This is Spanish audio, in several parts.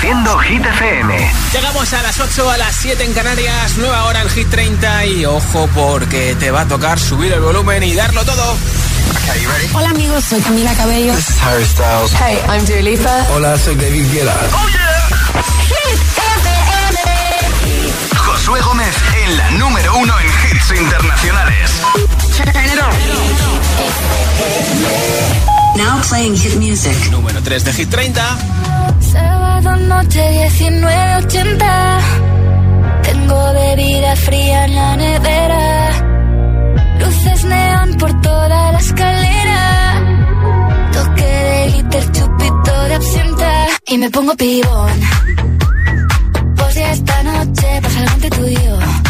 Reproduciendo Hit FM. Llegamos a las 8, a las 7 en Canarias, nueva hora en Hit 30 y ojo porque te va a tocar subir el volumen y darlo todo. Hola amigos, soy Camila Cabello. This is Harry Styles. Hey, I'm Dua Lipa. Hola, soy David Guetta. Oh yeah. Josué Gómez en la número uno en hits internacionales. Now playing hit music. Número 3 de Hit 30. Sábado noche 1980. Tengo bebida fría en la nevera. Luces neón por toda la escalera. Toque de glitter, chupito de absenta. Y me pongo pibón. Pues ya esta noche pasa algo entre tú y yo.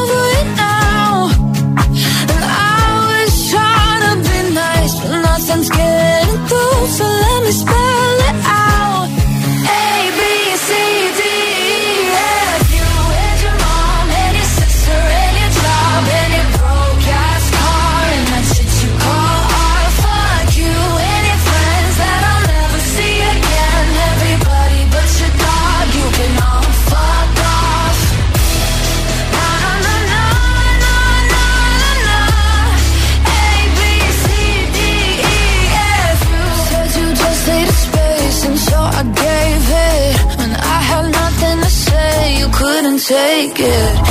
take it.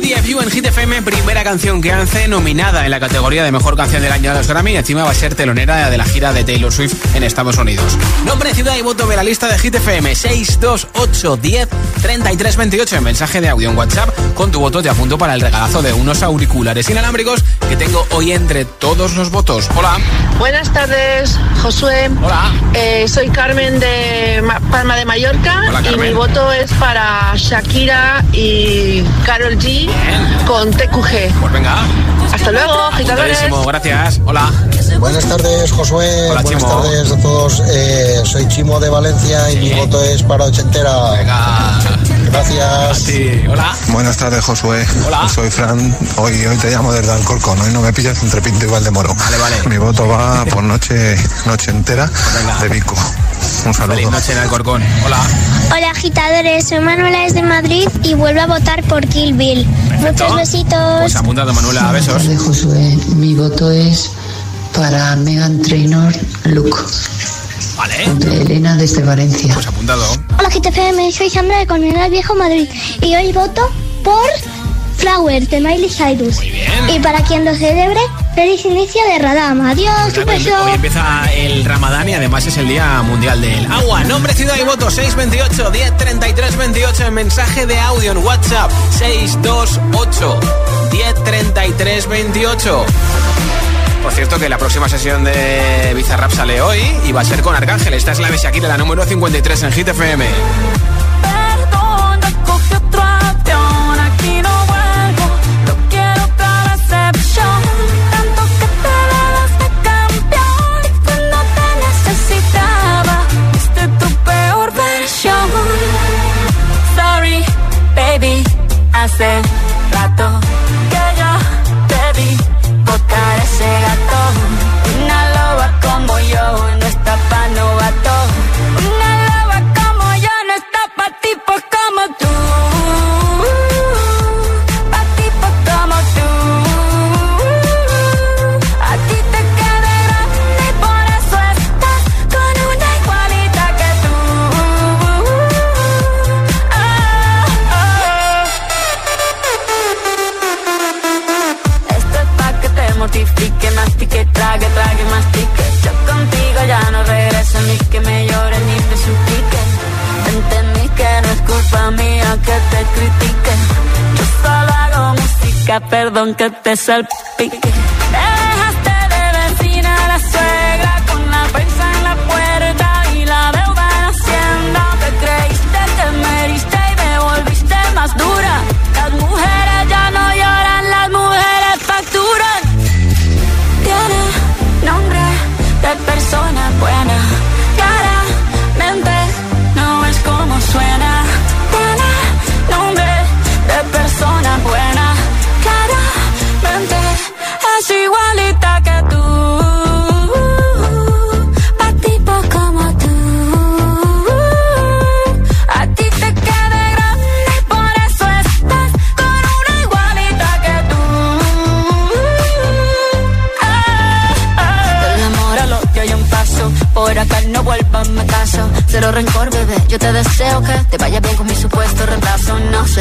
ABCDFU en Hit FM, primera canción que hace nominada en la categoría de mejor canción del año de los Grammy. Y encima va a ser telonera de la gira de Taylor Swift en Estados Unidos. Nombre, ciudad y voto de la lista de Hit FM 628 10 33 28 en mensaje de audio en WhatsApp. Con tu voto te apunto para el regalazo de unos auriculares inalámbricos que tengo hoy entre todos los votos. Hola. Buenas tardes, Josué. Hola. Eh, soy Carmen de Ma- Palma de Mallorca Hola, y mi voto es para Shakira y Carol G con TQG. Pues. Hasta luego. Apuntadísimo, gracias. Hola. Buenas tardes, Josué. Hola, Buenas Chimo. tardes a todos. Eh, soy Chimo de Valencia y mi voto es para Ochentera. Venga. A Gracias. ti. Hola. Buenas tardes, Josué. Hola. Soy Fran. Hoy, hoy te llamo desde Alcorcón. Hoy no me pillas entre Pinto y Valdemoro. Vale, vale. Mi voto va por noche, noche entera Venga. de Vico. Un saludo. Feliz noche en Alcorcón. Hola. Hola agitadores, soy Manuela desde Madrid y vuelvo a votar por Kill Bill. Perfecto. Muchos besitos. Pues apuntado, Manuela. Besos. Tardes, Josué. Mi voto es para Megan Trainor Luke, Vale. de Elena desde Valencia. Pues apuntado. Hola GTFM, soy Sandra de Colmenar Viejo Madrid y hoy voto por Flower de Miley Cyrus. Muy bien. Y para quien lo celebre, feliz inicio de Radam. Adiós, un Hoy beso. hoy empieza el Ramadán y además es el Día Mundial del Agua. Nombre, ciudad y voto 628 10 33 28 en mensaje de audio en WhatsApp 628 10 33 28. Por cierto que la próxima sesión de Bizarrap sale hoy y va a ser con Arcángel. Esta es la de Shakira, la número 53 en Hit FM. Perdona, Sorry, baby, hace rato que yo te vi botar ese gato. Una loba como yo no está pa' novato. Perdón que te salpique. Te dejaste de vecina la suegra con la prensa en la puerta y la deuda en hacienda. Te creíste que me y me volviste más dura.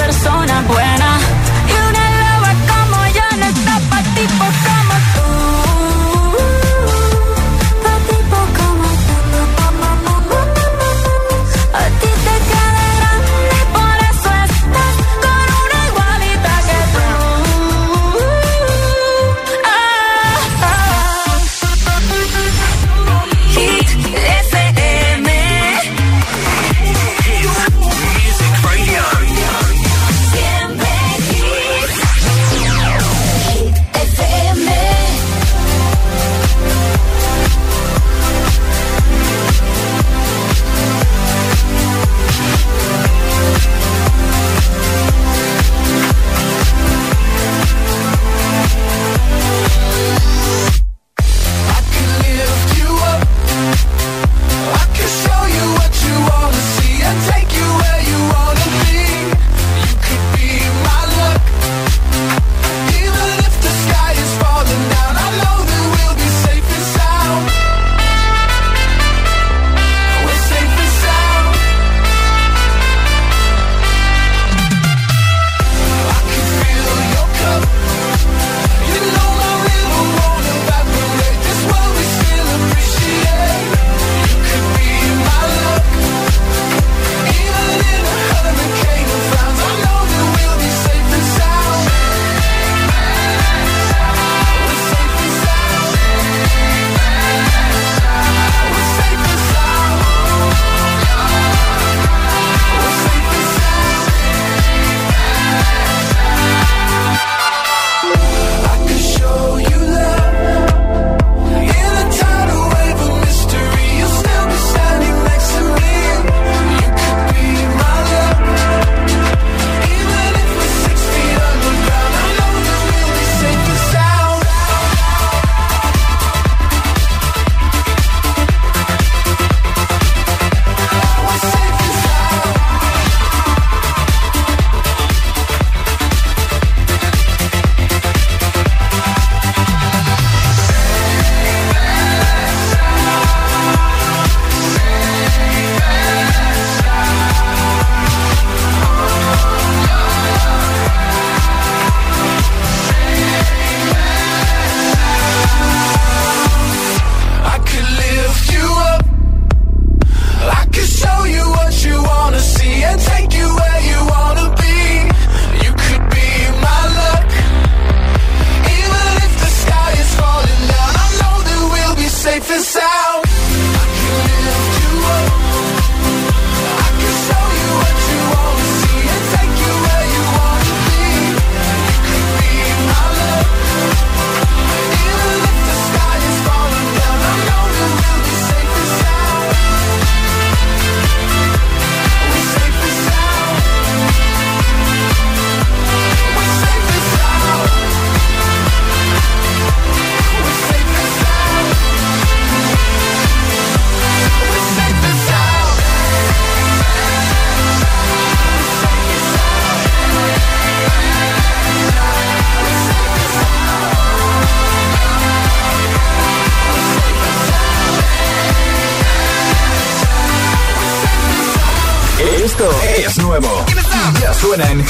Persona buena.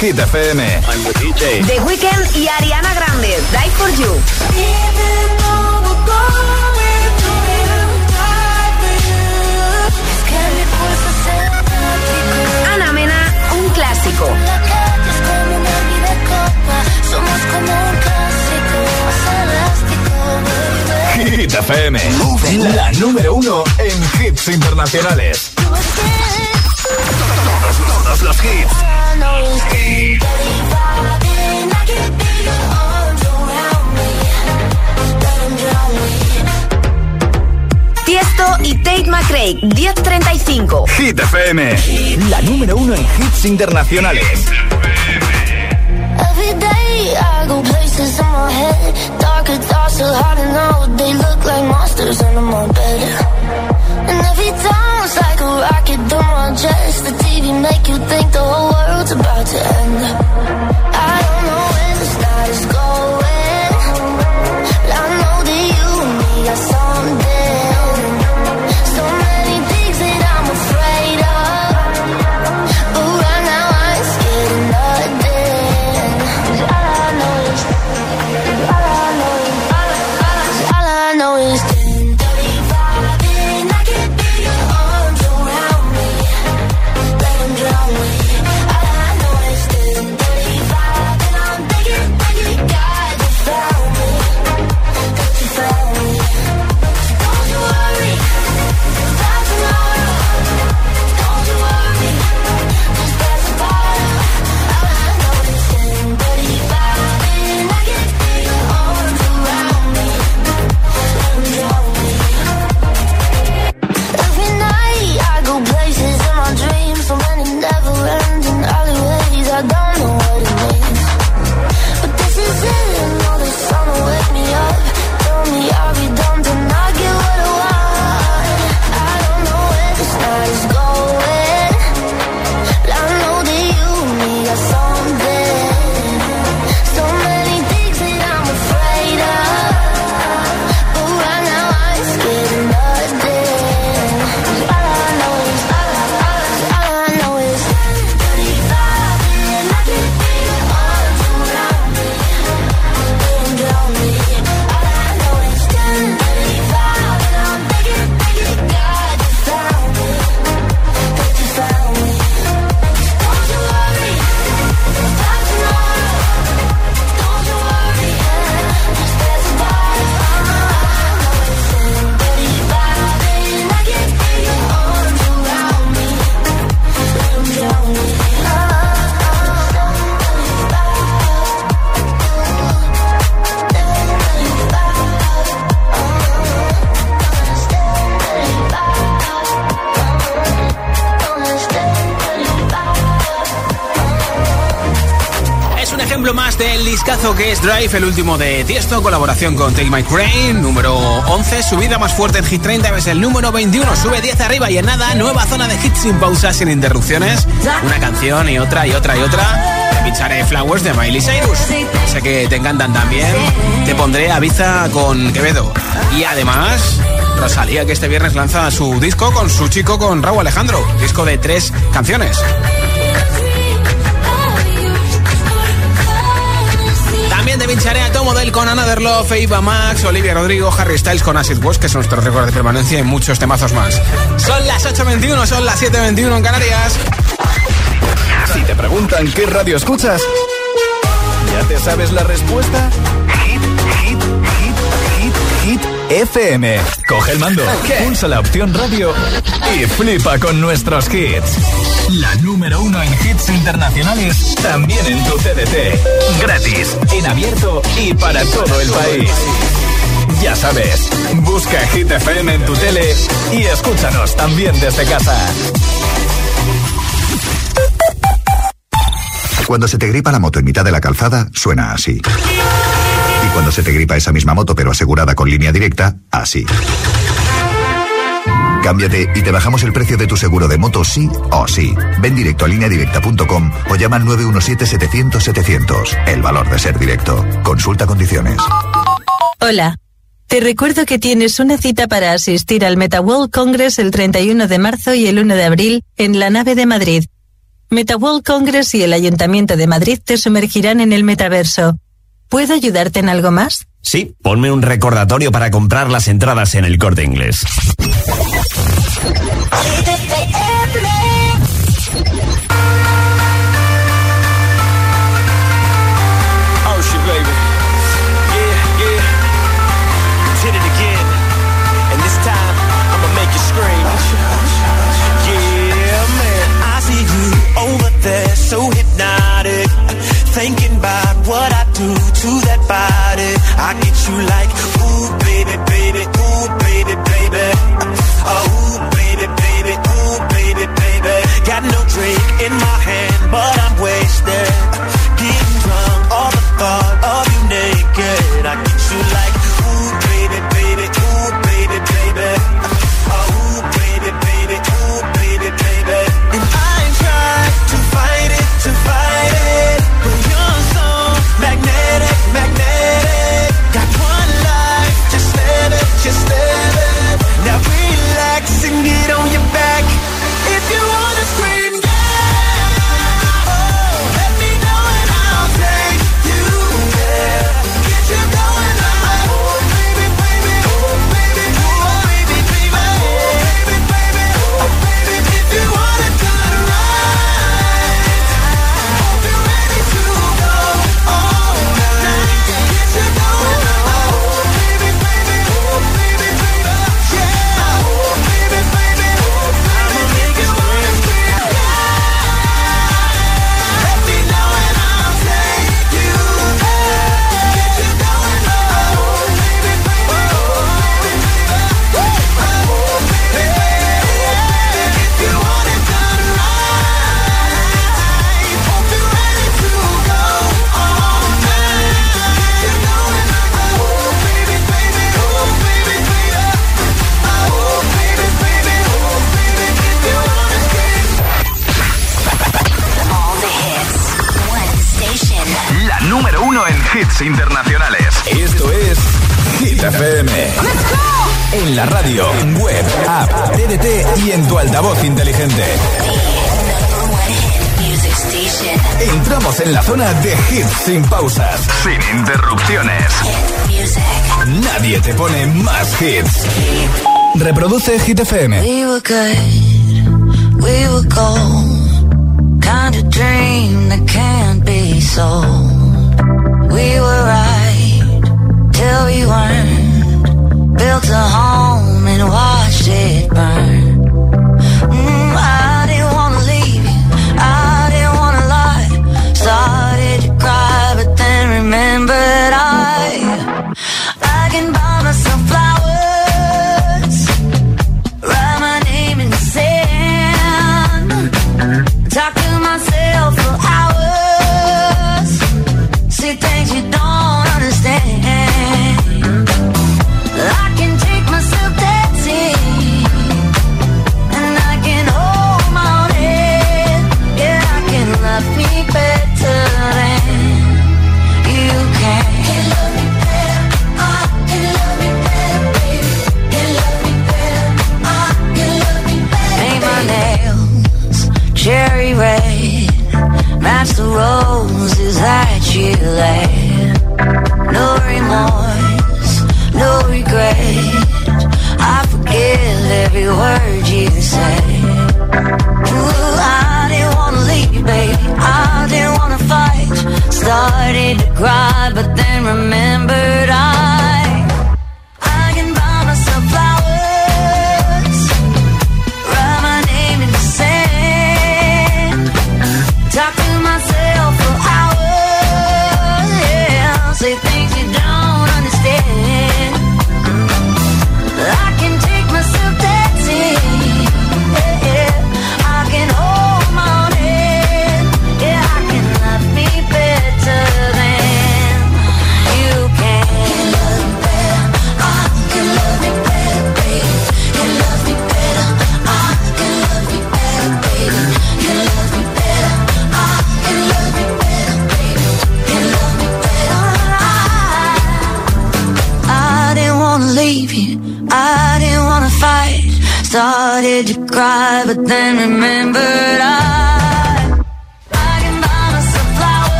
Hit FM. The Weeknd y Ariana Grande. Die for You. Ana Mena, un clásico. Somos como un clásico Hit FM. La número uno en hits internacionales. FM. La número uno en hits internacionales. Every day I go places in my head. Darker thoughts so hard to know. They look like monsters under my bed. Discazo que es Drive, el último de Tiesto, colaboración con Take My Crane, número 11, subida más fuerte en Hit 30, ves el número 21, sube 10 arriba y en nada, nueva zona de hits sin pausas, sin interrupciones, una canción y otra y otra y otra, te pincharé Flowers de Miley Cyrus, sé que te encantan también, te pondré a Biza con Quevedo y además... Rosalía que este viernes lanza su disco con su chico con Raúl Alejandro, disco de tres canciones. También te pincharé a Tom Odell con Another Love, Eva Max, Olivia Rodrigo, Harry Styles con Acid Wash, que son nuestros récords de permanencia y muchos temazos más. Son las 8.21, son las 7.21 en Canarias. Si te preguntan qué radio escuchas, ¿ya te sabes la respuesta? Hit, hit, hit, hit, hit, FM. Coge el mando, pulsa la opción radio y flipa con nuestros hits. La uno en hits internacionales, también en tu TDT. Gratis, en abierto y para todo el país. Ya sabes, busca Hit FM en tu tele y escúchanos también desde casa. Cuando se te gripa la moto en mitad de la calzada, suena así. Y cuando se te gripa esa misma moto pero asegurada con línea directa, así. Cámbiate y te bajamos el precio de tu seguro de moto sí o sí. Ven directo a lineadirecta.com o llama al 917-700-700. El valor de ser directo. Consulta condiciones. Hola. Te recuerdo que tienes una cita para asistir al MetaWorld Congress el 31 de marzo y el 1 de abril en la nave de Madrid. MetaWorld Congress y el Ayuntamiento de Madrid te sumergirán en el metaverso. ¿Puedo ayudarte en algo más? Sí, ponme un recordatorio para comprar las entradas en el corte inglés. like ooh baby baby ooh baby baby. Oh ooh baby baby ooh baby baby. Got no drink in my hand but I'm wasted. Getting drunk all the thought Hit FM. We were good.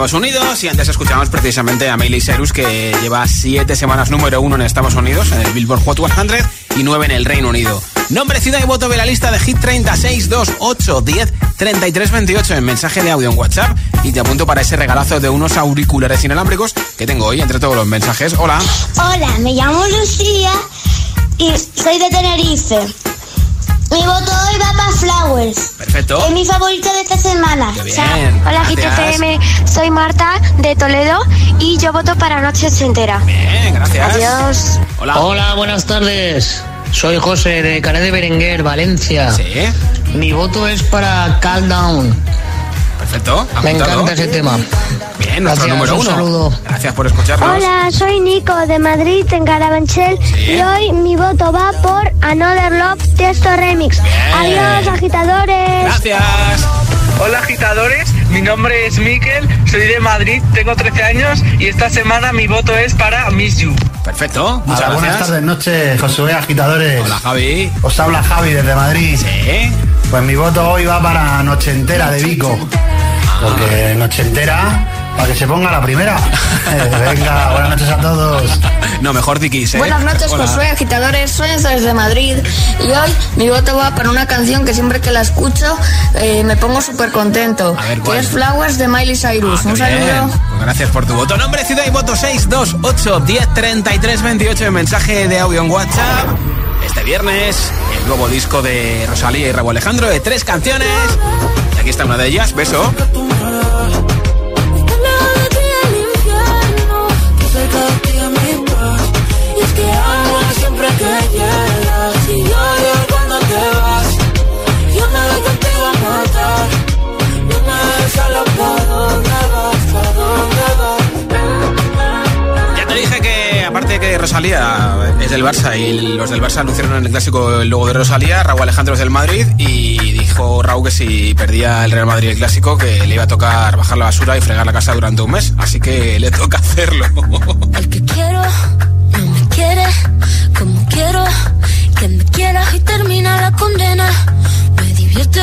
Estados Unidos y antes escuchamos precisamente a Miley Cyrus que lleva 7 semanas número 1 en Estados Unidos en el Billboard Hot 100 y 9 en el Reino Unido. Nombre, ciudad y voto de la lista de Hit 36 2 8 10 33 28 en mensaje de audio en WhatsApp y te apunto para ese regalazo de unos auriculares inalámbricos que tengo hoy entre todos los mensajes. Hola. Hola, me llamo Lucía y soy de Tenerife. Mi voto hoy va para Flowers. Perfecto. Es mi favorito de esta semana. bien. Hola, GTFM. Soy Marta de Toledo y yo voto para Noche Entera. Bien, gracias. Adiós. Hola. Hola, buenas tardes. Soy José de Canet de Berenguer, Valencia. Sí. Mi voto es para Calm Down. Perfecto. Me encanta ese tema. Bien, nuestro número uno. Un saludo. Gracias por escucharnos. Hola, soy Nico de Madrid, en Carabanchel. Y hoy mi voto va por Another Love Testo Remix. Adiós, agitadores. Gracias. Hola agitadores, mi nombre es Miquel, soy de Madrid, tengo 13 años y esta semana mi voto es para Miss You. Perfecto, muchas Hola, Buenas tardes, noches, Josué, agitadores. Hola Javi. Os habla Javi desde Madrid. Sí. Pues mi voto hoy va para Noche Entera de Vico. Porque Noche Entera para que se ponga la primera. Eh, venga, buenas noches a todos. No, mejor Dikis, ¿eh? Buenas noches, Hola. Josué, agitadores, soy desde Madrid. Y hoy mi voto va para una canción que siempre que la escucho eh, me pongo súper contento. A ver, que ¿cuál? es Flowers de Miley Cyrus. Ah, Un saludo. Pues gracias por tu voto. Nombre, ciudad y voto 628 10 33 28 en mensaje de audio en WhatsApp. Este viernes, el nuevo disco de Rosalía y Rabo Alejandro de tres canciones. Y aquí está una de ellas, beso. Es del Barça y los del Barça anunciaron en el clásico el logo de Rosalía, Raúl Alejandro es del Madrid y dijo Raúl que si perdía el Real Madrid el clásico que le iba a tocar bajar la basura y fregar la casa durante un mes, así que le toca hacerlo. El que quiero no me quiere como quiero que me quieras y termina la condena. Me divierte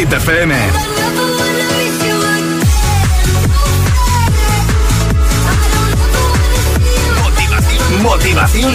Hit FM. Motivación, motivación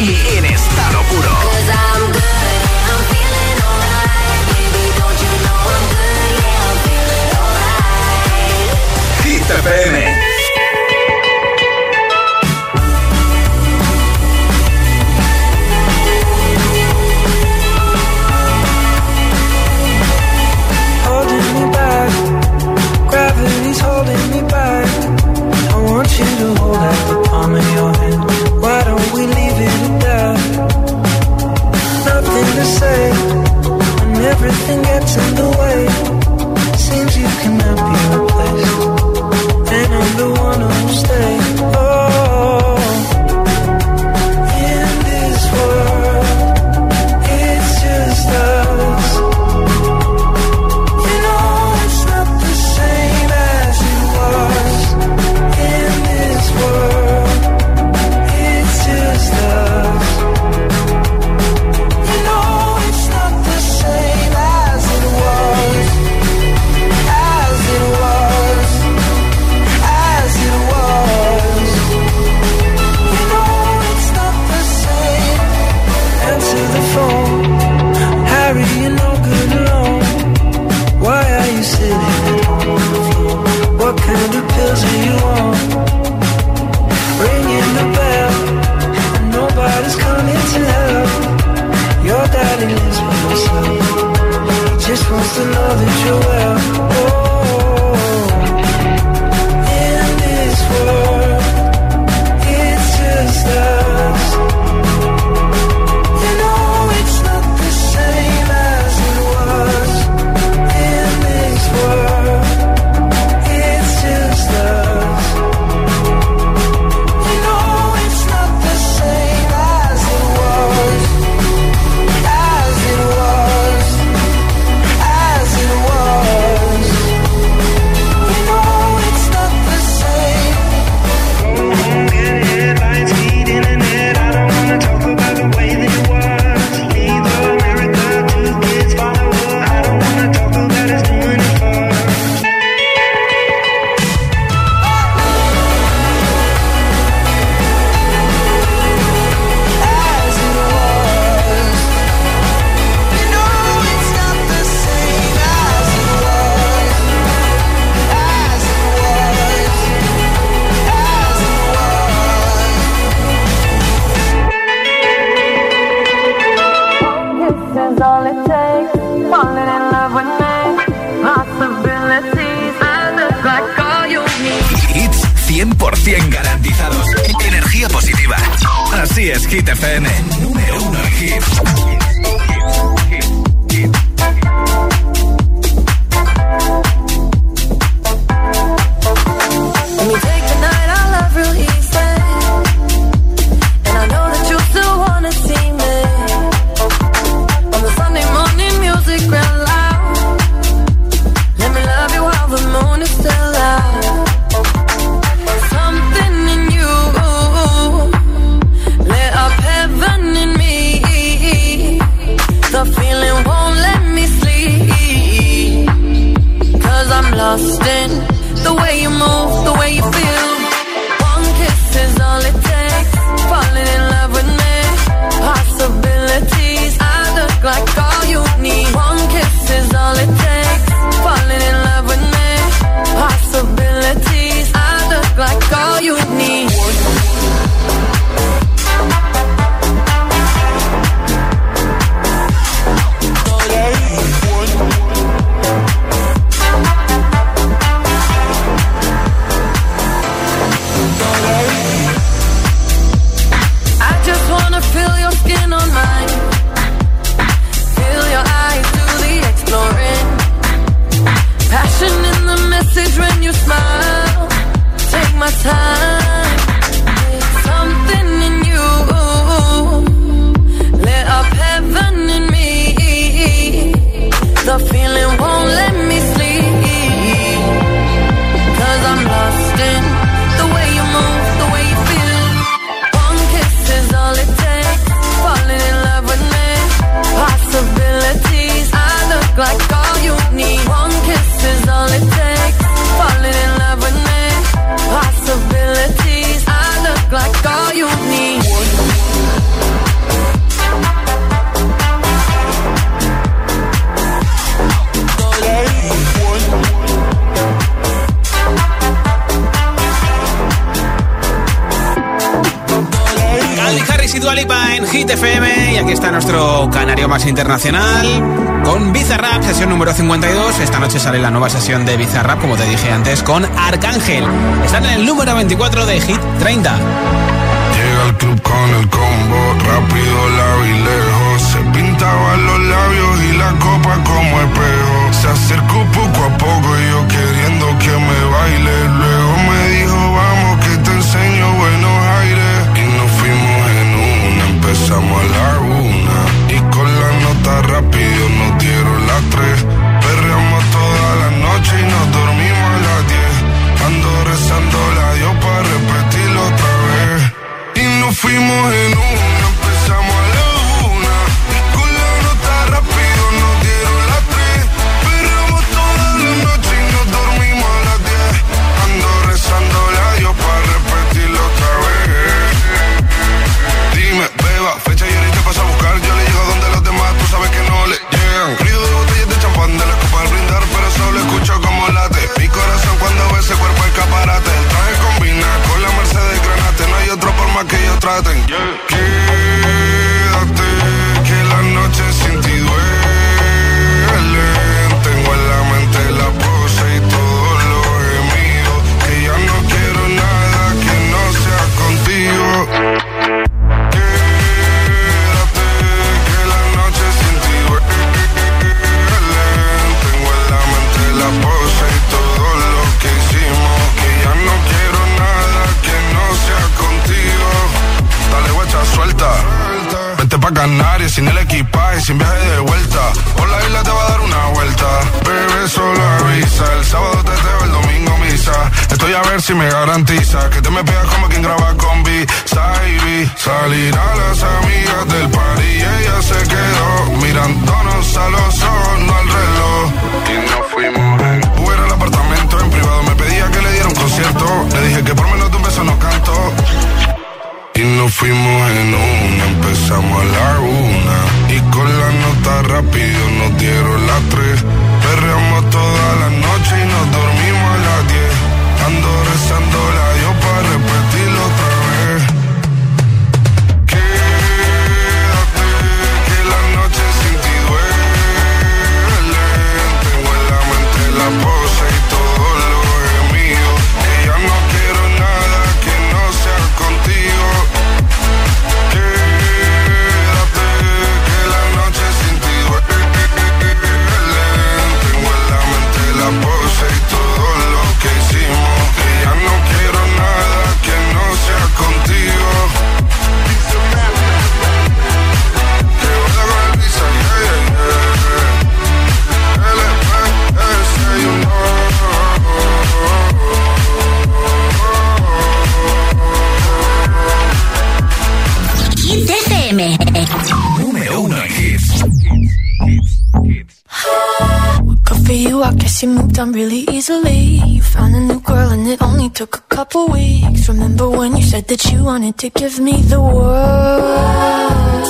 internacional con Bizarrap, sesión número 52. Esta noche sale la nueva sesión de Bizarrap, como te dije antes, con Arcángel. Están en el número 24 de Hit 30. Llega al club con el combo, rápido, la y lejos. Se pintaban los labios y la copa como espejo. Se acercó poco a poco y yo queriendo que me baile. Luego me dijo, vamos, que te enseño buenos aires. Y nos fuimos en una, empezamos a la fuimos en un said that you wanted to give me the world?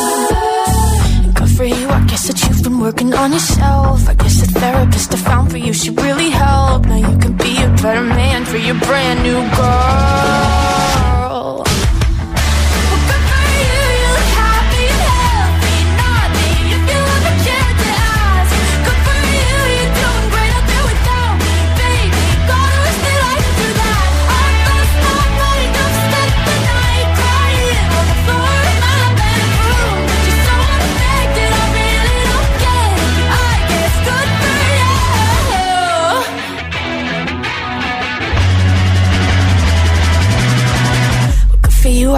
Good for you, I guess that you've been working on yourself. I guess the therapist I found for you should really help. Now you can be a better man for your brand new girl.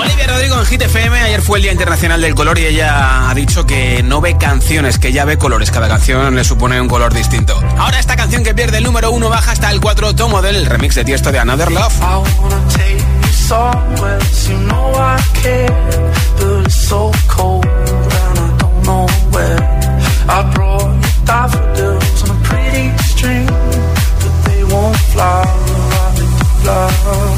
Olivia Rodrigo en Hit FM. Ayer fue el Día Internacional del Color y ella ha dicho que no ve canciones, que ya ve colores. Cada canción le supone un color distinto. Ahora esta canción que pierde el número uno baja hasta el 4 tomo del remix de Tiesto de Another Love. I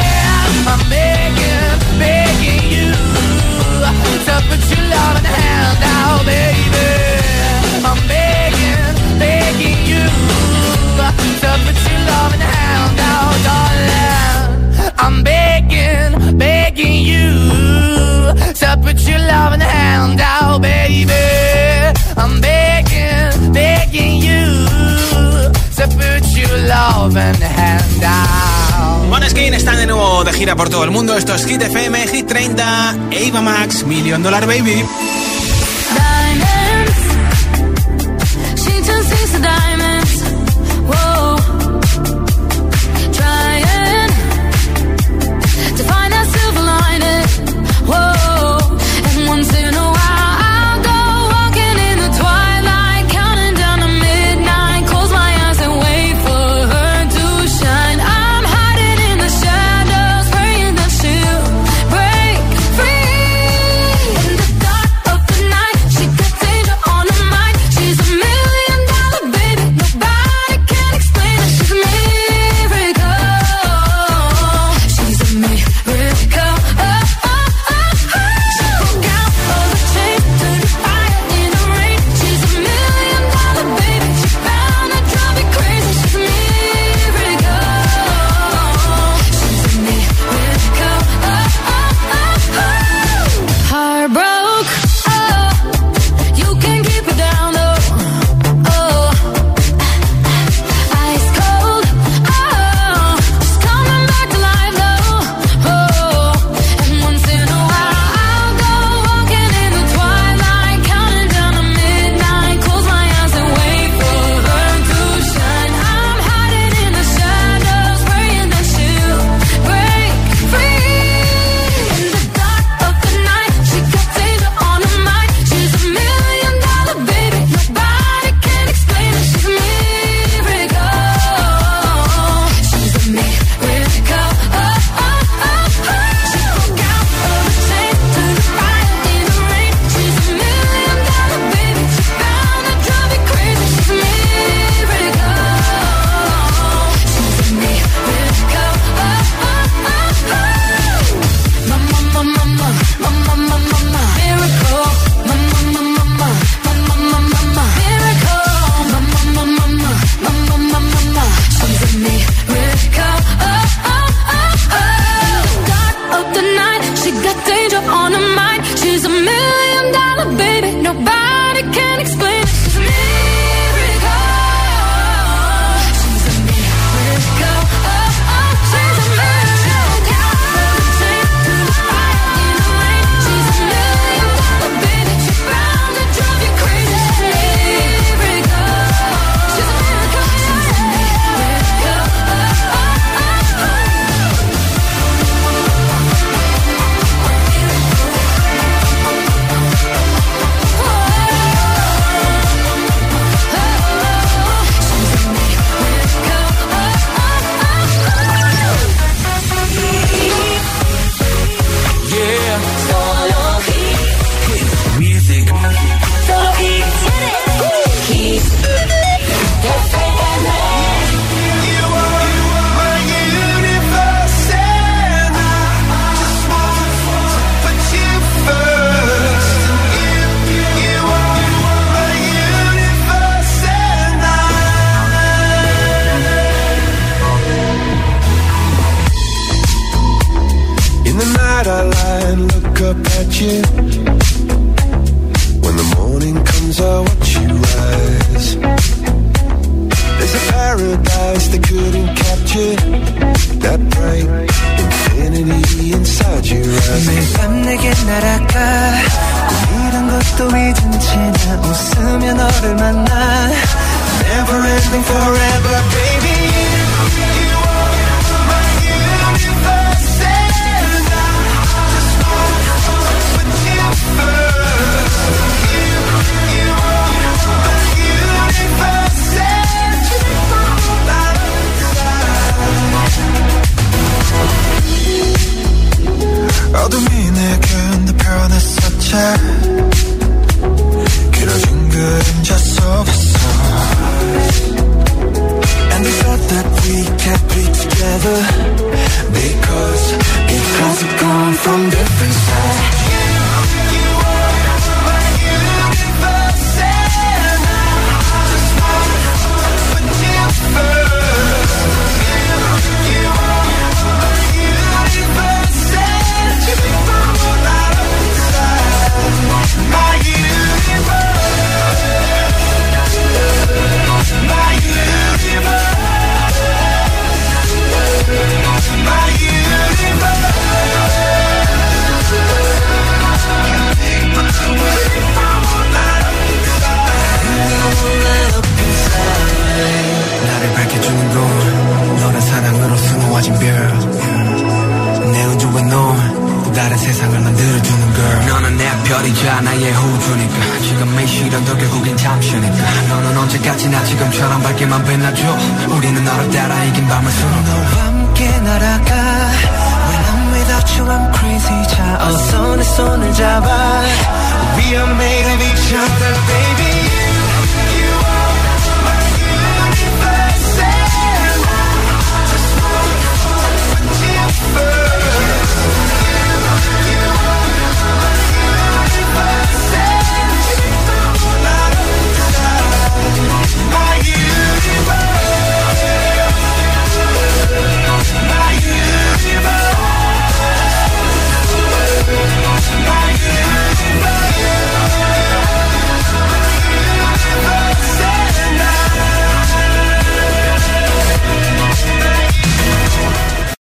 I'm begging, begging you. To put your baby. I'm begging, begging you. To put your darling. I'm begging, begging you. To put your baby. I'm begging, begging you. To put your loving hand out. Måneskin están de nuevo de gira por todo el mundo. Esto es Hit FM, Hit 30, Ava Max, Million Dollar Baby.